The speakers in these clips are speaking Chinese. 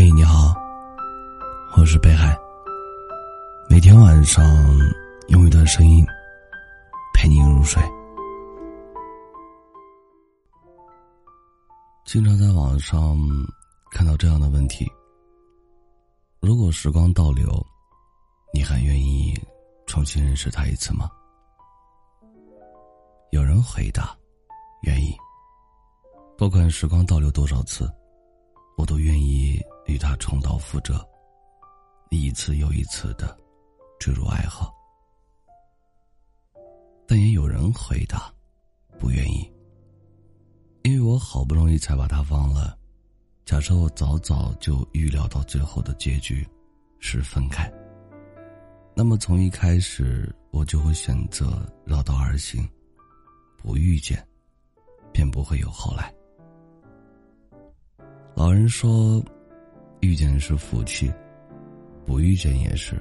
嘿，你好，我是北海。每天晚上用一段声音陪你入睡。经常在网上看到这样的问题：如果时光倒流，你还愿意重新认识他一次吗？有人回答：愿意。不管时光倒流多少次，我都愿意与他重蹈覆辙，一次又一次的坠入爱河。但也有人回答：不愿意，因为我好不容易才把他忘了。假设我早早就预料到最后的结局是分开，那么从一开始我就会选择绕道而行，不遇见，便不会有后来。老人说：“遇见是福气，不遇见也是。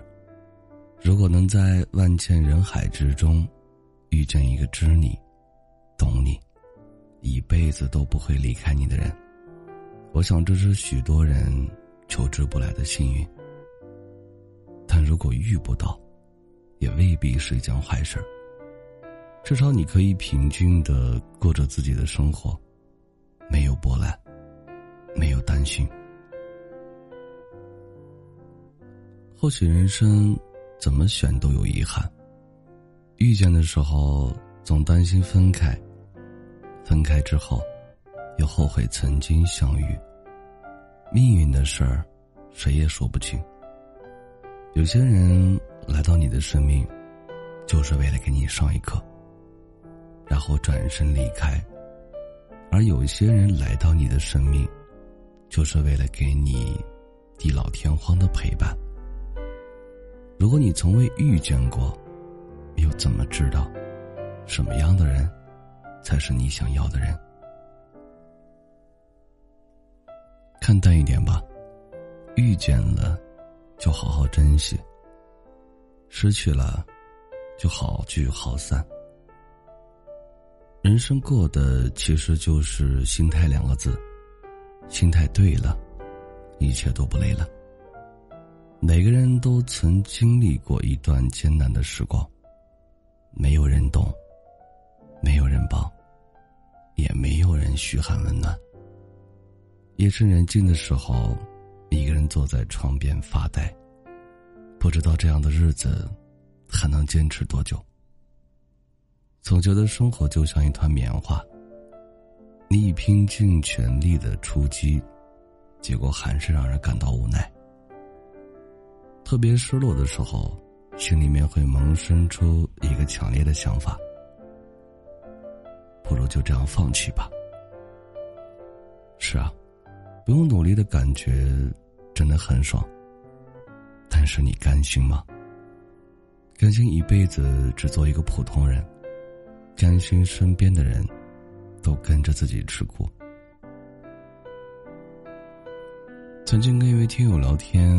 如果能在万千人海之中，遇见一个知你、懂你，一辈子都不会离开你的人，我想这是许多人求之不来的幸运。但如果遇不到，也未必是一件坏事。至少你可以平静的过着自己的生活，没有波澜。”没有担心，或许人生怎么选都有遗憾。遇见的时候总担心分开，分开之后又后悔曾经相遇。命运的事儿，谁也说不清。有些人来到你的生命，就是为了给你上一课，然后转身离开；而有些人来到你的生命。就是为了给你地老天荒的陪伴。如果你从未遇见过，又怎么知道什么样的人才是你想要的人？看淡一点吧，遇见了就好好珍惜，失去了就好聚好散。人生过的其实就是心态两个字。心态对了，一切都不累了。每个人都曾经历过一段艰难的时光，没有人懂，没有人帮，也没有人嘘寒问暖。夜深人静的时候，一个人坐在窗边发呆，不知道这样的日子还能坚持多久。总觉得生活就像一团棉花。你已拼尽全力的出击，结果还是让人感到无奈。特别失落的时候，心里面会萌生出一个强烈的想法：不如就这样放弃吧。是啊，不用努力的感觉真的很爽。但是你甘心吗？甘心一辈子只做一个普通人？甘心身边的人？都跟着自己吃苦。曾经跟一位听友聊天，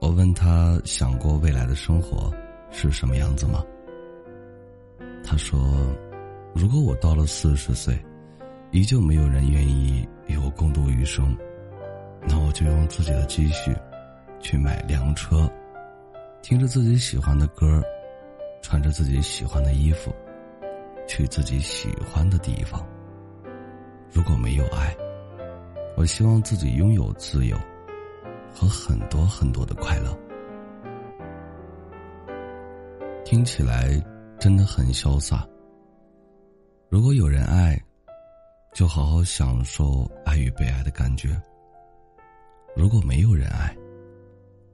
我问他想过未来的生活是什么样子吗？他说：“如果我到了四十岁，依旧没有人愿意与我共度余生，那我就用自己的积蓄去买辆车，听着自己喜欢的歌，穿着自己喜欢的衣服。”去自己喜欢的地方。如果没有爱，我希望自己拥有自由和很多很多的快乐。听起来真的很潇洒。如果有人爱，就好好享受爱与被爱的感觉；如果没有人爱，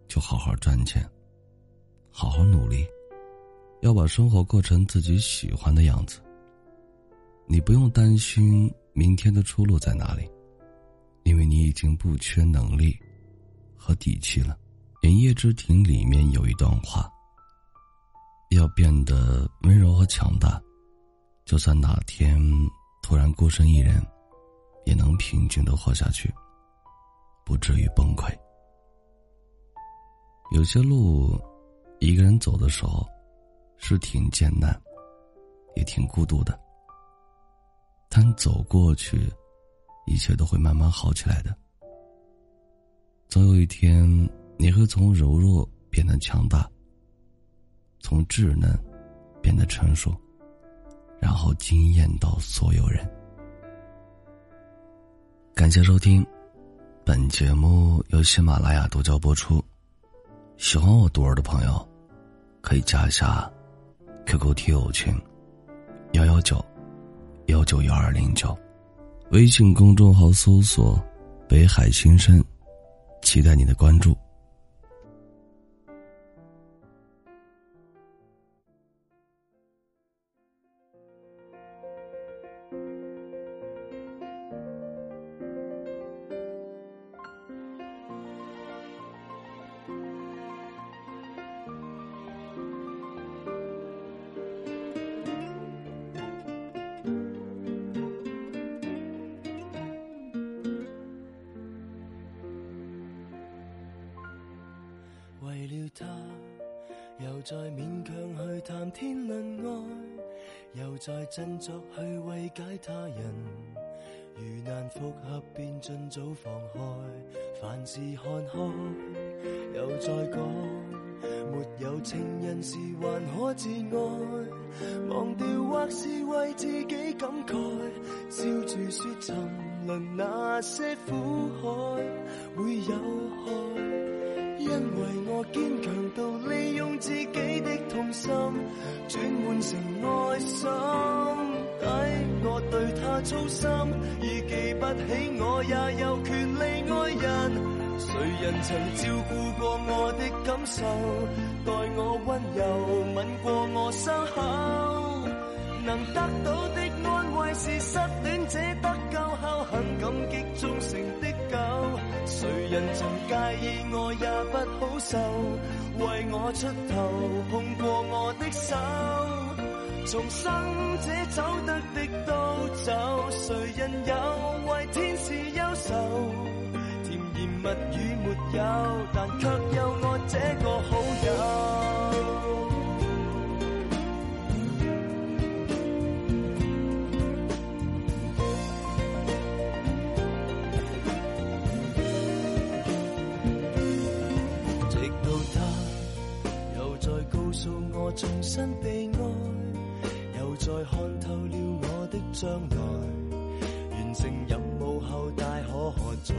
就好好赚钱，好好努力。要把生活过成自己喜欢的样子。你不用担心明天的出路在哪里，因为你已经不缺能力和底气了。《炎夜之庭》里面有一段话：要变得温柔和强大，就算哪天突然孤身一人，也能平静的活下去，不至于崩溃。有些路，一个人走的时候。是挺艰难，也挺孤独的。但走过去，一切都会慢慢好起来的。总有一天，你会从柔弱变得强大，从稚嫩变得成熟，然后惊艳到所有人。感谢收听，本节目由喜马拉雅独家播出。喜欢我独儿的朋友，可以加一下 QQ 听友群：幺幺九幺九幺二零九，微信公众号搜索“北海新生”。期待你的关注。再勉强去谈天论爱，又再振作去慰解他人。如难复合，便尽早放开，凡事看开。又再讲，没有情人时还可自爱，忘掉或是为自己感慨，笑住说沉沦那些苦海会有。因为我坚强到利用自己的痛心转换成爱心，抵我对他操心，已记不起我也有权利爱人。谁人曾照顾过我的感受，待介意我也不好受，为我出头碰过我的手，重生者走得的都走，谁人有为天使忧愁？甜言蜜语没有，但却有我这个好友。重新被爱，又再看透了我的将来。完成任务后大可喝彩，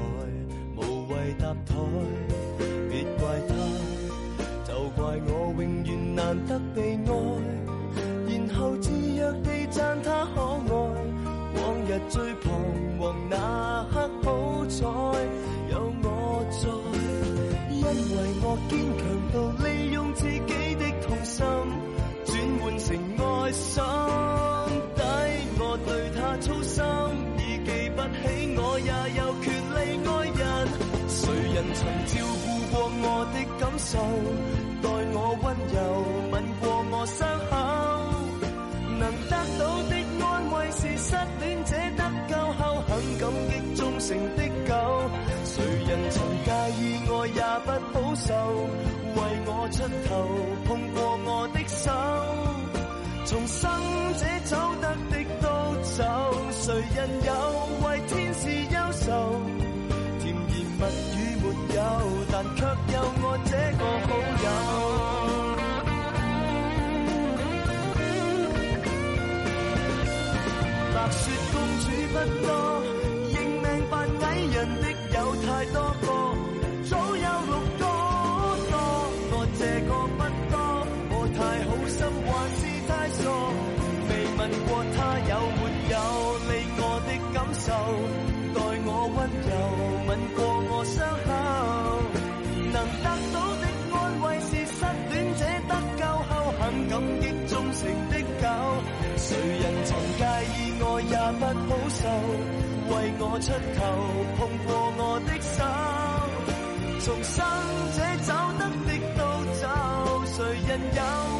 无谓搭台。别怪他，就怪我永远难得被爱。然后自若地赞他可爱。往日最彷徨那刻，好彩有我在，因为我坚强到利用自己受，待我温柔吻过我伤口，能得到的安慰是失恋者得救后很感激忠诚的狗。谁人曾介意我也不好受。为我出头，碰过我的手，从生者走得的都走，谁人有为天使忧愁？甜言蜜语没有，但却有这个好友。白雪公主不多，也不好受，为我出头碰过我的手，从生者走得的都走，谁人有？